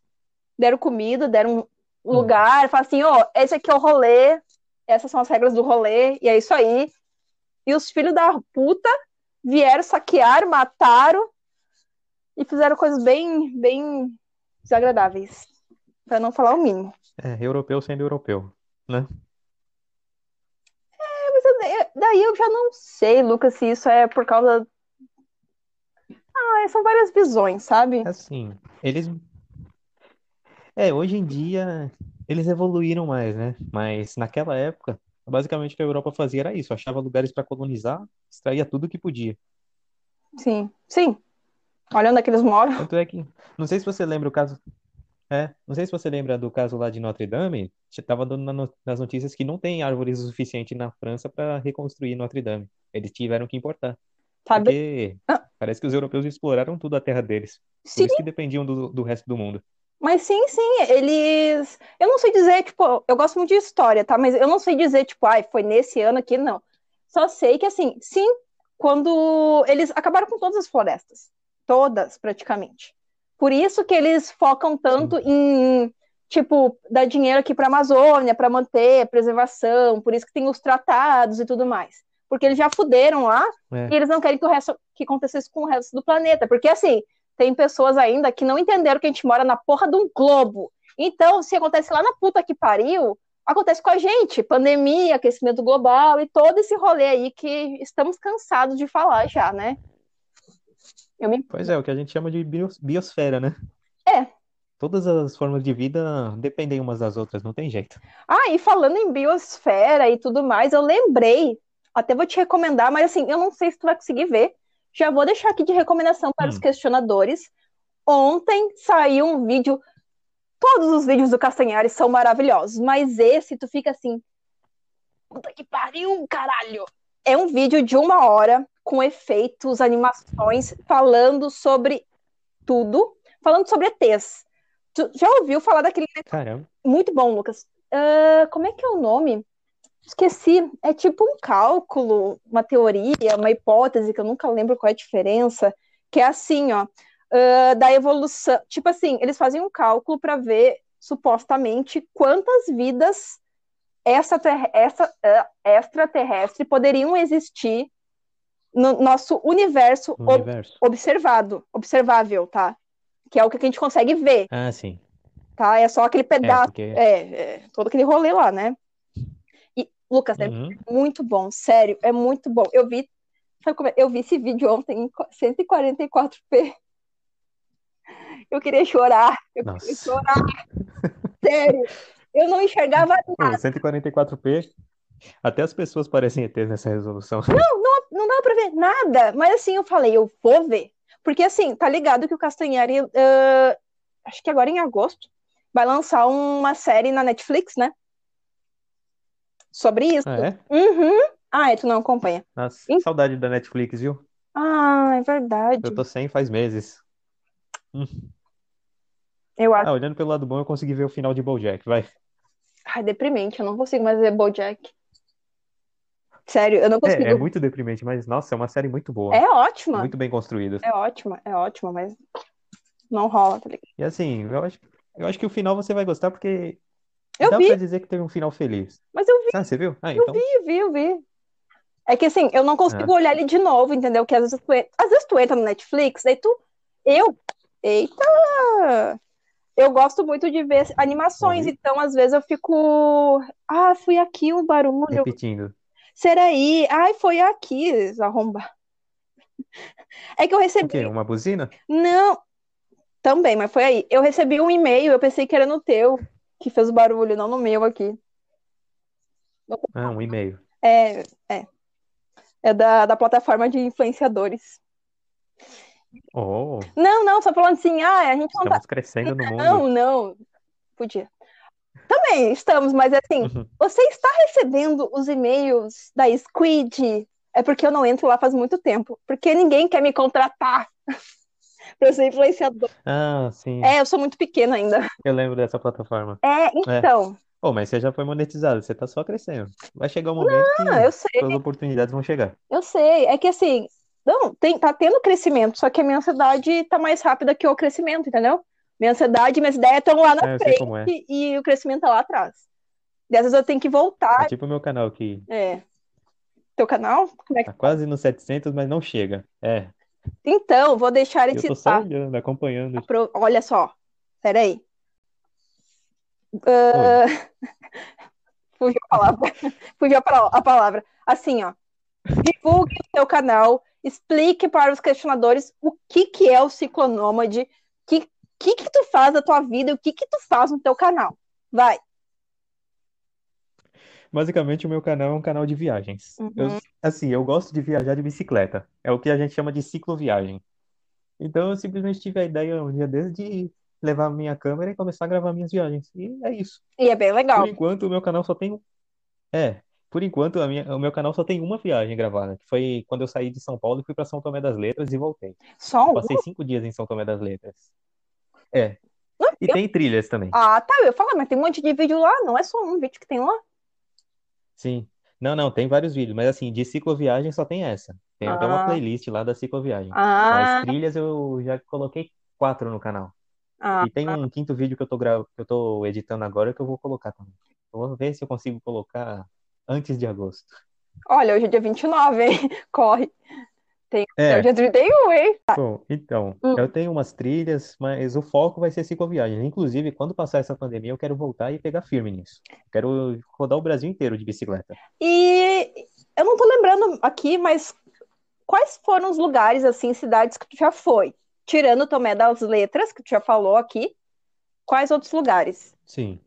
deram comida, deram um Hum. lugar, falaram assim: ó, esse aqui é o rolê, essas são as regras do rolê, e é isso aí. E os filhos da puta vieram, saquearam, mataram e fizeram coisas bem, bem desagradáveis, para não falar o mínimo. É, europeu sendo europeu, né? Daí eu já não sei, Lucas, se isso é por causa. Ah, são várias visões, sabe? Assim, eles. É, hoje em dia eles evoluíram mais, né? Mas naquela época, basicamente o que a Europa fazia era isso, achava lugares para colonizar, extraía tudo que podia. Sim, sim. Olha onde é moram. Tanto é que, não sei se você lembra o caso, é, não sei se você lembra do caso lá de Notre Dame, estava dando na no- nas notícias que não tem árvores o suficiente na França para reconstruir Notre Dame. Eles tiveram que importar, Sabe? porque Ah. parece que os europeus exploraram tudo a terra deles. Por Sim, isso que dependiam do, do resto do mundo. mas sim, sim, eles. Eu não sei dizer, tipo, eu gosto muito de história, tá? Mas eu não sei dizer, tipo, ai, foi nesse ano aqui, não. Só sei que, assim, sim, quando eles acabaram com todas as florestas. Todas, praticamente. Por isso que eles focam tanto em, tipo, dar dinheiro aqui para a Amazônia, para manter a preservação, por isso que tem os tratados e tudo mais. Porque eles já fuderam lá É. e eles não querem que o resto que acontecesse com o resto do planeta. Porque, assim, tem pessoas ainda que não entenderam que a gente mora na porra de um globo. Então, se acontece lá na puta que pariu, acontece com a gente. Pandemia, aquecimento global e todo esse rolê aí que estamos cansados de falar já, né? Eu me... Pois é, o que a gente chama de bios- biosfera, né? É. Todas as formas de vida dependem umas das outras, não tem jeito. Ah, e falando em biosfera e tudo mais, eu lembrei, até vou te recomendar, mas assim, eu não sei se tu vai conseguir ver. Já vou deixar aqui de recomendação para os Hum. questionadores. Ontem saiu um vídeo. Todos os vídeos do Castanhari são maravilhosos, mas esse tu fica assim. Puta que pariu, caralho! É um vídeo de uma hora com efeitos, animações, falando sobre tudo, falando sobre ETs. Tu já ouviu falar daquele Caramba. muito bom, Lucas. Ah, como é que é o nome? Esqueci. É tipo um cálculo, uma teoria, uma hipótese, que eu nunca lembro qual é a diferença, que é assim, ó, ah, da evolução. Tipo assim, eles fazem um cálculo para ver, supostamente, quantas vidas extraterre- extra- ah, extraterrestre poderiam existir no nosso universo No ob- universo. observado, observável, tá? Que é o que a gente consegue ver, Ah, sim. tá? É só aquele É, pedaço porque. é, é, todo aquele rolê lá, né? E, Lucas, é Uhum. muito bom, sério, é muito bom. Eu vi, sabe como é? Eu vi esse vídeo ontem em 144p. Eu queria chorar, eu queria Nossa. chorar, sério. Eu não enxergava nada, 144p. Até as pessoas parecem ETs nessa resolução. não dava pra ver nada. Mas assim, eu falei, eu vou ver. Porque assim, tá ligado que o Castanhari, ah, acho que agora em agosto, vai lançar uma série na Netflix, né? Sobre isso. Ah, é? Uhum. Ah, é, tu não acompanha. Nossa, saudade da Netflix, viu? Ah, é verdade. Eu tô sem faz meses. Eu acho. Ah, olhando pelo lado bom, eu consegui ver o final de BoJack, vai. Ai, deprimente, eu não consigo mais ver BoJack. Sério, eu não É, consigo. é muito deprimente, mas nossa, é uma série muito boa. É ótima. Muito bem construída. É ótima, é ótima, mas não rola, tá ligado? E assim, eu acho, eu acho que o final você vai gostar porque Eu dá vi, pra dizer que teve um final feliz. mas eu vi, Ah, você viu? Ah, eu então. vi, vi, eu vi. É que assim, eu não consigo Ah. olhar ele de novo, entendeu? Que às vezes tu, às vezes tu entra no Netflix, daí tu. Eu. Eita! Eu gosto muito de ver animações, Oi? então às vezes eu fico. Ah, fui aqui o barulho. Repetindo. Será aí? Ai, foi aqui, arromba. É que eu O recebi. quê? Uma buzina? Não, também, mas foi aí. Eu recebi um e-mail, eu pensei que era no teu que fez o barulho, não no meu aqui. Ah, um e-mail. É, é. É da, da plataforma de influenciadores. Oh, Não, não, só falando assim, ah, a gente não tá. crescendo no mundo. Não, não. Podia. Também estamos, mas assim, Uhum. você está recebendo os e-mails da Squid? É porque eu não entro lá faz muito tempo. Porque ninguém quer me contratar para ser influenciador. Ah, sim. É, eu sou muito pequena ainda. Eu lembro dessa plataforma. É, então. Oh, mas você já foi monetizado, você tá só crescendo. Vai chegar um momento que Ah, eu sei, as oportunidades vão chegar. eu sei. É que assim, não, tem, tá tendo crescimento, só que a minha ansiedade tá mais rápida que o crescimento, entendeu? Minha ansiedade e minhas ideias estão lá na É, é. frente e o crescimento tá lá atrás. Dessas eu tenho que É voltar. tipo o meu canal que É. Teu canal? Como é que... tá quase nos 700, mas não chega. É, Então, vou deixar ele eu tô só olhando, acompanhando. Pro- Olha só, peraí. Oi. Fugiu a palavra. Fugiu a pala- a palavra. Assim, ó. Divulgue o seu canal, explique para os questionadores o que que é o ciclonômade, o que, que que tu faz da tua vida, o que que tu faz no teu canal. Vai. Basicamente, o meu canal é um canal de viagens. Eu, Uhum. assim, eu gosto de viajar de bicicleta. É o que a gente chama de cicloviagem. Então, eu simplesmente tive a ideia um dia desses de levar a minha câmera e começar a gravar minhas viagens. E é isso. E é bem legal. Por enquanto, o meu canal só tem. É, por enquanto, a minha, o meu canal só tem uma viagem gravada, que foi quando eu saí de São Paulo e fui para São Tomé das Letras e voltei. Só Eu um? passei cinco dias em São Tomé das Letras. É. Não, E eu- tem trilhas também. Ah, tá. Eu ia falar, mas tem um monte de vídeo lá, não é só um vídeo que tem lá. Sim. Não, não, tem vários vídeos, mas assim, de cicloviagem só tem essa. Tem até uma Ah. playlist lá da cicloviagem. Ah, Mas trilhas eu já coloquei quatro no canal. ah, E tem um quinto vídeo que eu tô gra... que eu tô editando agora que eu vou colocar também. Eu vou ver se eu consigo colocar antes de agosto. olha, hoje é dia 29, hein? Corre. Tem o dia 31, hein? bom, então, Hum. eu tenho umas trilhas, mas o foco vai ser cicloviagem. Inclusive, quando passar essa pandemia, eu quero voltar e pegar firme nisso. Quero rodar o Brasil inteiro de bicicleta. E eu não tô lembrando aqui, mas quais foram os lugares, assim, cidades que tu já foi? Tirando Tomé das Letras, que tu já falou aqui, quais outros lugares? Sim.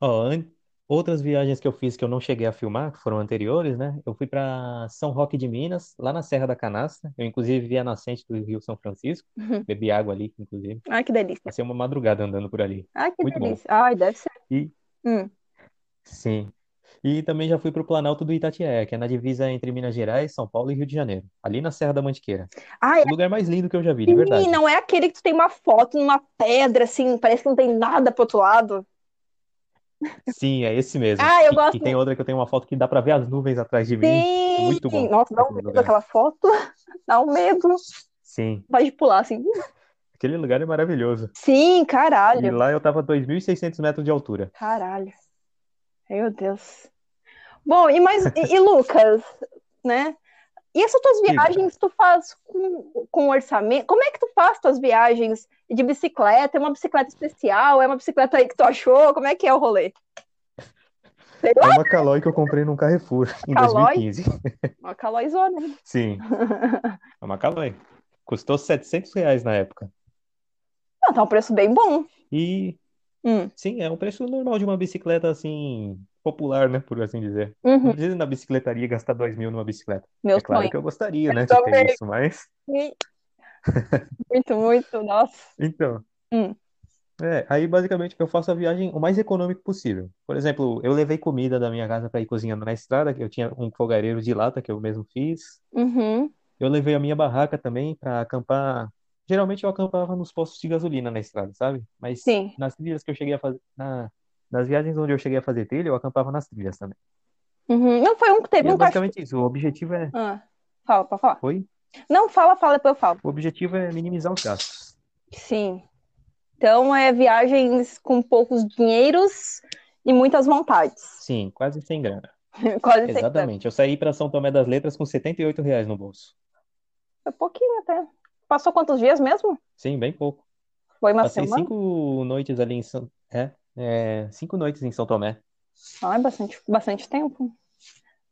Ó, an- outras viagens que eu fiz que eu não cheguei a filmar, que foram anteriores, né? Eu fui para São Roque de Minas, lá na Serra da Canastra. Eu, inclusive, vi a nascente do Rio São Francisco. Uhum. Bebi água ali, inclusive. Ai, que delícia. Passei uma madrugada andando por ali. Ai, que Muito bom. delícia. Ai, deve ser. E, Hum. sim. E também já fui para o Planalto do Itatiaia, que é na divisa entre Minas Gerais, São Paulo e Rio de Janeiro. Ali na Serra da Mantiqueira. Ai, O lugar mais lindo que eu já vi, de e verdade. não é aquele que tu tem uma foto numa pedra, assim, parece que não tem nada pro outro lado. Sim, é esse mesmo. Ah, eu E, gosto. e tem outra que eu tenho uma foto que dá para ver as nuvens atrás de mim. Sim! Muito bom Nossa, dá um medo lugar. aquela foto. Dá um medo. Sim. Pode pular, assim. Aquele lugar é maravilhoso. Sim, E caralho. lá eu tava a 2.600 metros de altura. Caralho. Meu Deus. Bom, e mais e, e Lucas, né? E essas tuas viagens tu faz com, com orçamento? Como é que tu faz tuas viagens de bicicleta? É uma bicicleta especial? É uma bicicleta aí que tu achou? Como é que é o rolê? Sei É uma Caloi que eu comprei num Carrefour em Caloi? 2015. uma calóizona. Sim, é uma Caloi. Custou 700 reais na época. Não, tá um preço bem bom. E, Hum, sim, é um preço normal de uma bicicleta, assim, popular, né, por assim dizer. Não uhum, precisa ir na bicicletaria gastar 2 mil numa bicicleta. meu É claro sonho. que eu gostaria, Eu né, de ter isso, mas... Muito, muito, nossa. Então, Hum, é, aí basicamente eu faço a viagem o mais econômico possível. Por exemplo, eu levei comida da minha casa para ir cozinhando na estrada, que eu tinha um fogareiro de lata que eu mesmo fiz. uhum, Eu levei a minha barraca também para acampar. Geralmente eu acampava nos postos de gasolina na estrada, sabe? Mas sim. nas trilhas que eu cheguei a fazer, na- nas viagens onde eu cheguei a fazer trilha, eu acampava nas trilhas também. Uhum. Não foi um que E teve é um cachorro. basicamente isso. O objetivo é, Ah, fala, pode falar. foi? Não, fala, fala, depois eu falo. O objetivo é minimizar os gastos. Sim. Então, é viagens com poucos dinheiros e muitas vontades. Sim, quase sem grana. Quase sem grana. Exatamente. Eu saí para São Tomé das Letras com 78 reais no bolso. Foi pouquinho até. Passou quantos dias mesmo? Sim, bem pouco. Foi uma Passei semana? cinco noites ali em São, é, é, cinco noites em São Tomé. Ah, é bastante, bastante tempo.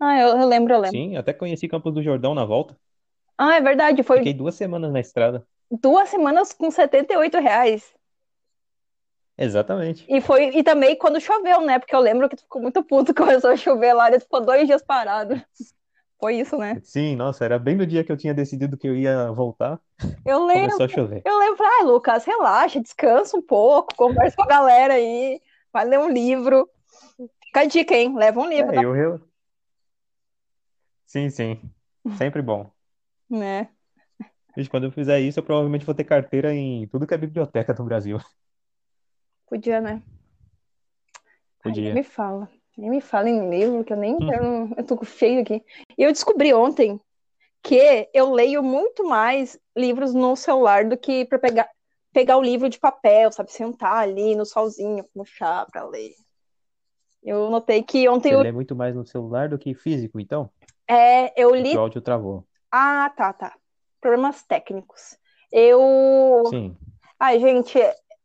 Ah, eu, eu lembro, eu lembro. Sim, até conheci Campos do Jordão na volta. Ah, é verdade, foi Fiquei duas semanas na estrada. duas semanas com 78 reais. Exatamente. E foi, e também quando choveu, né? Porque eu lembro que tu ficou muito puto, começou a chover lá, e tu ficou dois dias parado. Foi isso, né? Sim, nossa, era bem no dia que eu tinha decidido que eu ia voltar. Eu lembro. Começou a chover. Eu lembro, ah, Lucas, relaxa, descansa um pouco, conversa com a galera aí, vai ler um livro. Fica a dica, hein? Leva um livro. É, eu, eu... Sim, sim. Sempre bom. Né? Gente, quando eu fizer isso, eu provavelmente vou ter carteira em tudo que é biblioteca do Brasil. Podia, né? Ai, Podia. me fala. Nem me fala em livro, que eu nem Hum. quero. Eu tô feio aqui. E eu descobri ontem que eu leio muito mais livros no celular do que para pegar, pegar o livro de papel, sabe? Sentar ali no solzinho, com chá pra ler. Eu notei que ontem Você eu, lê muito mais no celular do que físico, então? é, eu Porque li. o áudio travou. Ah, tá, tá. Problemas técnicos. Eu. Sim. Ai, gente,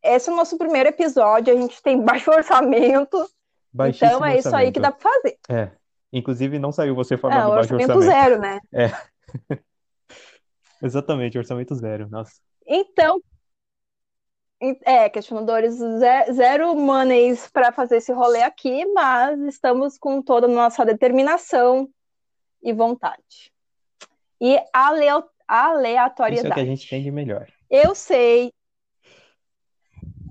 esse é o nosso primeiro episódio. A gente tem baixo orçamento. Baixíssimo Então é isso aí que dá orçamento. pra fazer. É. Inclusive, não saiu você É, falando o baixo orçamento orçamento. zero, né? É, exatamente, orçamento zero. Nossa. Então, é, questionadores ze- zero monies para fazer esse rolê aqui, mas estamos com toda a nossa determinação e vontade. E aleo- Isso é o que a aleatoriedade. gente tem de melhor. Eu sei.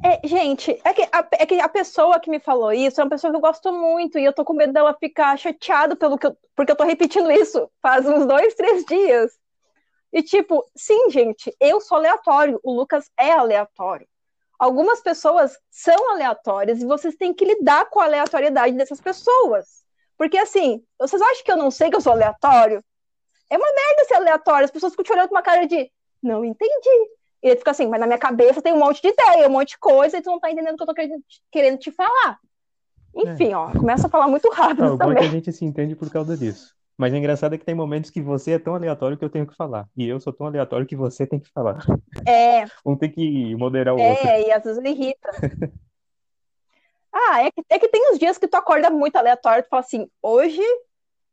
É, gente, é que, a, é que a pessoa que me falou isso é uma pessoa que eu gosto muito e eu tô com medo dela ficar chateada pelo que eu, porque eu tô repetindo isso faz uns dois, três dias. E tipo, sim, gente, eu sou aleatório, o Lucas é aleatório. Algumas pessoas são aleatórias e vocês têm que lidar com a aleatoriedade dessas pessoas. Porque assim, vocês acham que eu não sei que eu sou aleatório? É uma merda ser aleatório, as pessoas ficam te olhando com uma cara de não entendi. E ele fica assim, mas na minha cabeça tem um monte de ideia, um monte de coisa, e tu não tá entendendo o que eu tô querendo, querendo te falar. Enfim, ó, começa a falar muito rápido o bom é que a também. gente se entende por causa disso. Mas o engraçado é que tem momentos que você é tão aleatório que eu tenho que falar. E eu sou tão aleatório que você tem que falar. É, Um tem que moderar o outro. é, e às vezes irrita. Ah, é que, é que tem uns dias que tu acorda muito aleatório, tu fala assim, hoje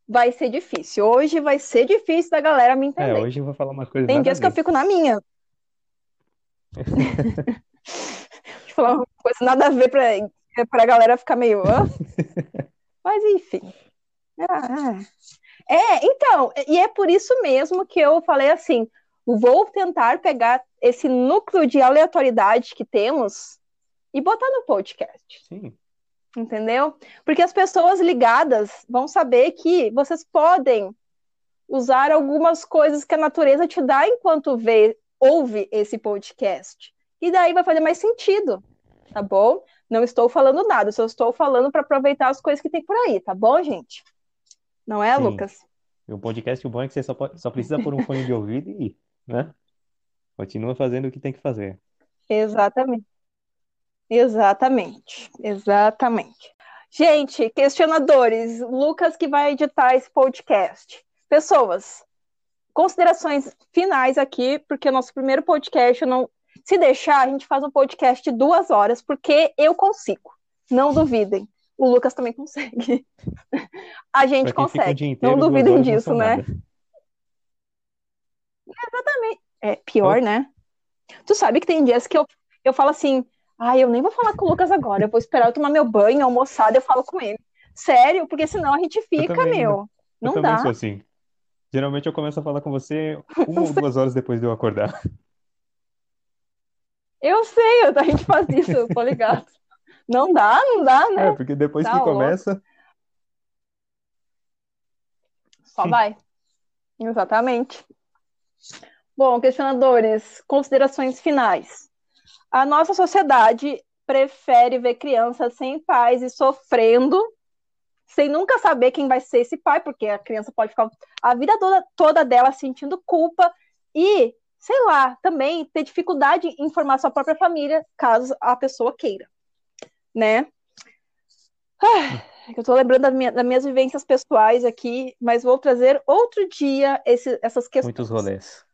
vai ser difícil, hoje vai ser difícil da galera me É, entender. hoje eu vou falar umas coisas Tem dias que eu fico na minha. Deixa eu falar uma coisa nada a ver pra, pra galera ficar meio. Mas enfim. Ah, é, então, e é por isso mesmo que eu falei assim: vou tentar pegar esse núcleo de aleatoriedade que temos e botar no podcast, Sim, entendeu? Porque as pessoas ligadas vão saber que vocês podem usar algumas coisas que a natureza te dá enquanto vê, ouve esse podcast. E daí vai fazer mais sentido, tá bom? Não estou falando nada, só estou falando para aproveitar as coisas que tem por aí, tá bom, gente? Não é, sim. Lucas? E o podcast, o bom é que você só, pode- só precisa pôr um fone de ouvido e, né? Continua fazendo o que tem que fazer. Exatamente. Exatamente. Exatamente. Gente, questionadores, Lucas que vai editar esse podcast. Pessoas, considerações finais aqui, porque o nosso primeiro podcast não. Se deixar, a gente faz um podcast de duas horas, porque eu consigo. Não duvidem. O Lucas também consegue. A gente consegue. inteiro, Não duvidem não disso, são né? nada. É pior, né? Tu sabe que tem dias que eu, eu falo assim, ai, eu nem vou falar com o Lucas agora, eu vou esperar eu tomar meu banho, almoçar, eu falo com ele. Sério, porque senão a gente fica, também, meu. Eu Não dá. sou assim. Geralmente eu começo a falar com você uma ou duas horas depois de eu acordar. Eu sei, a gente faz isso, tô ligado. Não dá, não dá, É, né? porque depois Tá que louco. começa, Só vai. Exatamente. Bom, questionadores, considerações finais. A nossa sociedade prefere ver crianças sem pais e sofrendo, sem nunca saber quem vai ser esse pai, porque a criança pode ficar a vida toda, toda dela sentindo culpa e, sei lá, também ter dificuldade em formar sua própria família, caso a pessoa queira, né? Ah, eu tô lembrando das, minha- das minhas vivências pessoais aqui, mas vou trazer outro dia esse- essas questões. muitos rolês.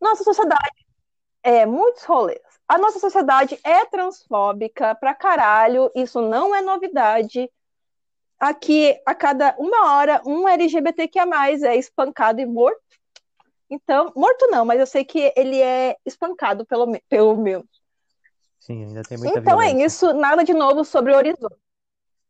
Nossa sociedade é muitos rolês. A nossa sociedade é transfóbica pra caralho, isso não é novidade. Aqui, a cada uma hora, um LGBTQIA+, é espancado e morto. Então, morto não, mas eu sei que ele é espancado pelo, pelo menos. Sim, ainda tem muita Então é violência. isso, nada de novo sobre o horizonte.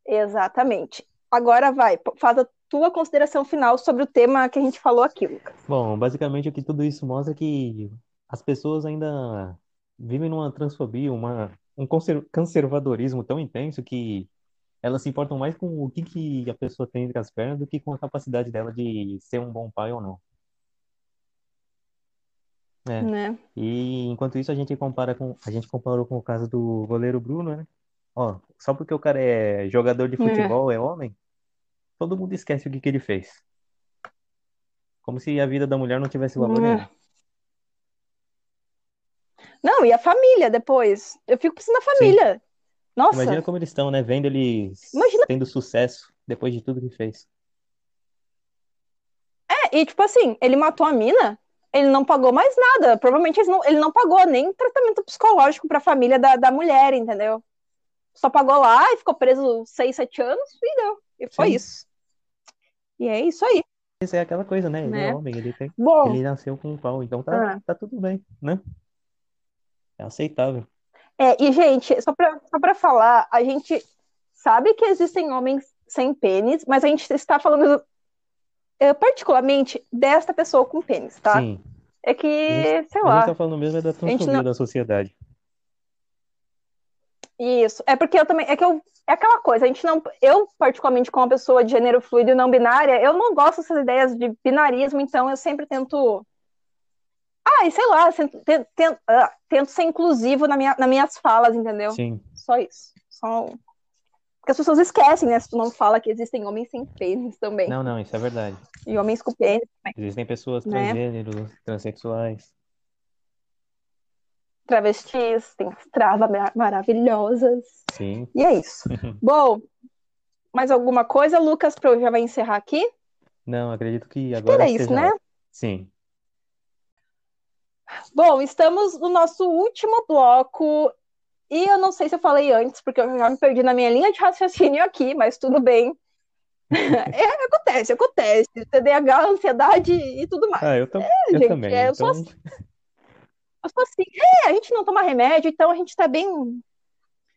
Exatamente. Agora vai, faz a tua consideração final sobre o tema que a gente falou aqui, Lucas. Bom, basicamente o que tudo isso mostra é que as pessoas ainda vivem numa transfobia, uma, um conservadorismo tão intenso que elas se importam mais com o que, que a pessoa tem entre as pernas do que com a capacidade dela de ser um bom pai ou não. É. Né? E enquanto isso a gente compara com a gente comparou com o caso do goleiro Bruno, né? Ó, só porque o cara é jogador de é. futebol, é, é homem, todo mundo esquece o que, que ele fez. Como se a vida da mulher não tivesse valor é. nenhum. Não, e a família depois. Eu fico pensando na família. Sim. Nossa. Imagina como eles estão, né? Vendo eles Imagina... tendo sucesso depois de tudo que fez. É, e tipo assim, ele matou a mina, ele não pagou mais nada. Provavelmente ele não, ele não pagou nem tratamento psicológico pra família da, da mulher, entendeu? Só pagou lá e ficou preso seis, sete anos e deu. E foi Sim. isso. E é isso aí. Isso é aquela coisa, né? Ele é né? é homem, ele tem. Bom, ele nasceu com um pau, então tá, ah. tá tudo bem, né? É aceitável. É, e, gente, só pra, só pra falar, a gente sabe que existem homens sem pênis, mas a gente está falando é, particularmente desta pessoa com pênis, tá? Sim. É que, gente, sei lá. A gente tá falando mesmo é da transfobia não... da sociedade. Isso. É porque eu também. É que eu. É aquela coisa, a gente não. Eu, particularmente, como uma pessoa de gênero fluido e não binária, eu não gosto dessas ideias de binarismo, então eu sempre tento ah, e sei lá, tento, tento, ah, tento ser inclusivo na minha, nas minhas falas, entendeu? Sim. Só isso. Só... Porque as pessoas esquecem, né? Se tu não fala que existem homens sem pênis também. Não, não, isso é verdade. E homens com pênis também. Existem pessoas né? transgêneros, transexuais. Travestis, tem as travas maravilhosas. Sim. E é isso. Bom, mais alguma coisa, Lucas, para eu já vai encerrar aqui? Não, acredito que agora. Era isso, né? Sim. Bom, estamos no nosso último bloco. E eu não sei se eu falei antes, porque eu já me perdi na minha linha de raciocínio aqui, mas tudo bem. é, acontece, acontece. TDAH, ansiedade e tudo mais. Ah, eu, tam é, eu gente, também. É, eu, então... sou assim, eu sou assim. É, a gente não toma remédio, então a gente tá bem.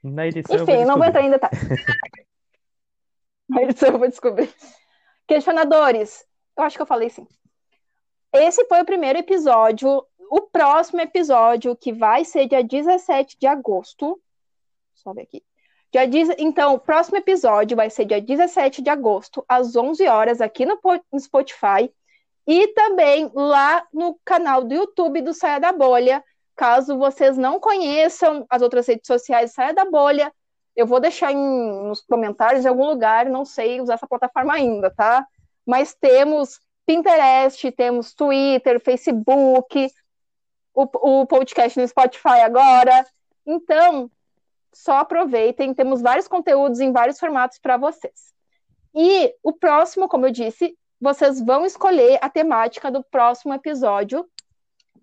Na edição Enfim, eu não vou entrar ainda. Tá. Na edição eu vou descobrir. Questionadores. Eu acho que eu falei sim. Esse foi o primeiro episódio o próximo episódio, que vai ser dia 17 de agosto. Sobe aqui. Dia, então, o próximo episódio vai ser dia 17 de agosto, às 11 horas, aqui no, no Spotify. E também lá no canal do YouTube do Saia da Bolha. Caso vocês não conheçam as outras redes sociais Saia da Bolha, eu vou deixar em, nos comentários em algum lugar, não sei usar essa plataforma ainda, tá? Mas temos Pinterest, temos Twitter, Facebook, o, o podcast no Spotify agora. Então, só aproveitem, temos vários conteúdos em vários formatos para vocês. E o próximo, como eu disse, vocês vão escolher a temática do próximo episódio.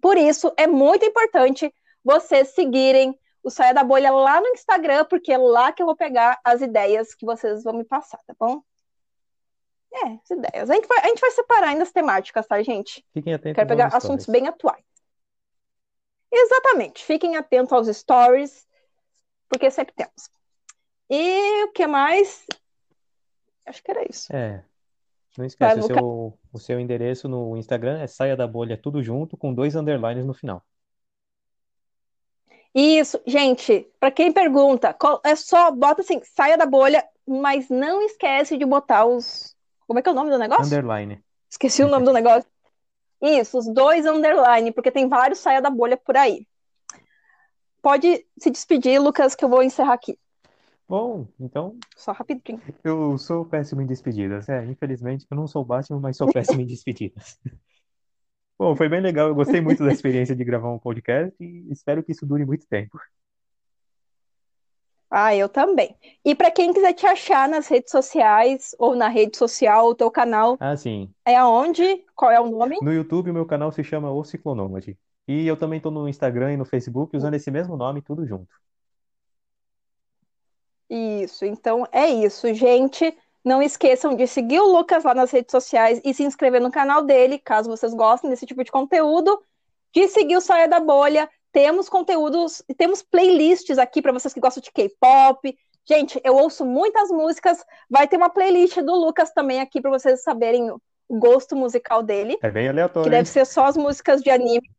Por isso, é muito importante vocês seguirem o Saia da Bolha lá no Instagram, porque é lá que eu vou pegar as ideias que vocês vão me passar, tá bom? É, as ideias. A gente vai, a gente vai separar ainda as temáticas, tá, gente? Fiquem atentos. Quero pegar assuntos bem atuais. Exatamente. Fiquem atentos aos stories, porque sempre temos. E o que mais? Acho que era isso. É. Não esquece, o seu, o seu endereço no Instagram é saia da bolha tudo junto, com dois underlines no final. Isso, gente, para quem pergunta, é só bota assim, saia da bolha, mas não esquece de botar os. Como é que é o nome do negócio? Underline. Esqueci o nome do negócio. Isso, os dois underline, porque tem vários saia da bolha por aí. Pode se despedir, Lucas, que eu vou encerrar aqui. Bom, então. Só rapidinho. Eu sou péssimo em despedidas. É, infelizmente, eu não sou Batman, mas sou péssimo em despedidas. Bom, foi bem legal. Eu gostei muito da experiência de gravar um podcast e espero que isso dure muito tempo. Ah, eu também. E para quem quiser te achar nas redes sociais ou na rede social, o teu canal Ah, sim. é aonde? Qual é o nome? No YouTube, o meu canal se chama O Ciclonômade. E eu também estou no Instagram e no Facebook usando esse mesmo nome, tudo junto. Isso, então é isso, gente. Não esqueçam de seguir o Lucas lá nas redes sociais e se inscrever no canal dele, caso vocês gostem desse tipo de conteúdo. De seguir o Saia da Bolha temos conteúdos, temos playlists aqui para vocês que gostam de K-pop, Gente, eu ouço muitas músicas. Vai ter uma playlist do Lucas também aqui para vocês saberem o gosto musical dele. É bem aleatório. Que deve ser só as músicas de anime.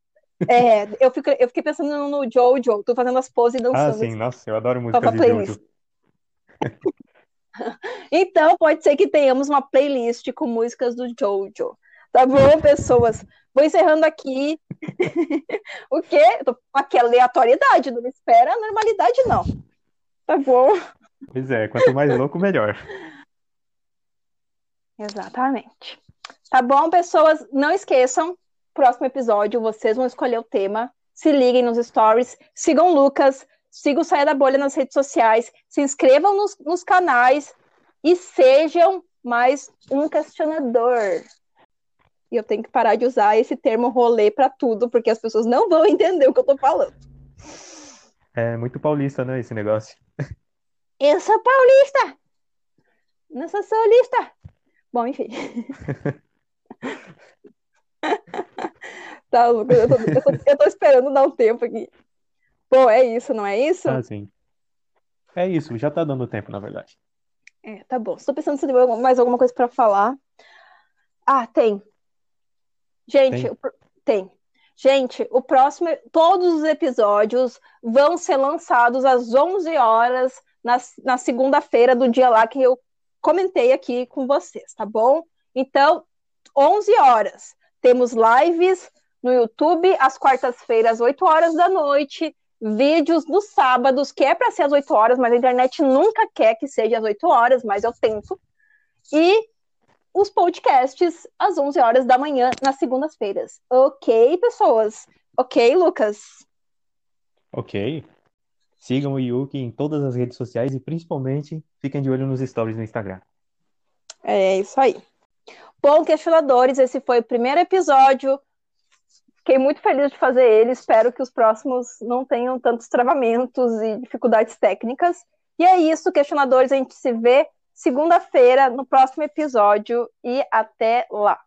É, eu, fico, eu fiquei pensando no Jojo, tô fazendo as poses e Ah, dançando. sim, nossa, eu adoro música de playlist. Jojo. Então, pode ser que tenhamos uma playlist com músicas do Jojo. Tá bom, pessoas? Vou encerrando aqui. o quê? Tô- Aqui é aleatoriedade, não me espera a normalidade, não. Tá bom? Pois é, quanto mais louco, melhor. Exatamente. Tá bom, pessoas? Não esqueçam, próximo episódio vocês vão escolher o tema. Se liguem nos stories, sigam o Lucas, sigam o Saia da Bolha nas redes sociais, se inscrevam nos, nos canais e sejam mais um questionador. E eu tenho que parar de usar esse termo rolê para tudo, porque as pessoas não vão entender o que eu tô falando. É muito paulista, né, esse negócio. Eu sou paulista! Não sou solista! Bom, enfim. tá, Lucas, eu tô, eu tô- eu tô esperando dar um tempo aqui. Bom, é isso, não é isso? Ah, sim. É isso, já tá dando tempo, na verdade. É, tá bom. Estou pensando se tem mais alguma coisa para falar. Ah, tem. Gente, Tem? o tem. Gente, o próximo, todos os episódios vão ser lançados às 11 horas na, na segunda-feira do dia lá que eu comentei aqui com vocês, tá bom? Então, 11 horas. Temos lives no YouTube às quartas-feiras, 8 horas da noite, vídeos nos sábados, que é para ser às 8 horas, mas a internet nunca quer que seja às 8 horas, mas eu tento. E os podcasts às 11 horas da manhã, nas segundas-feiras. Ok, pessoas? Ok, Lucas? Ok. Sigam o Yuki em todas as redes sociais e principalmente fiquem de olho nos stories no Instagram. É isso aí. Bom, questionadores, esse foi o primeiro episódio. Fiquei muito feliz de fazer ele. Espero que os próximos não tenham tantos travamentos e dificuldades técnicas. E é isso, questionadores. A gente se vê segunda-feira no próximo episódio e até lá.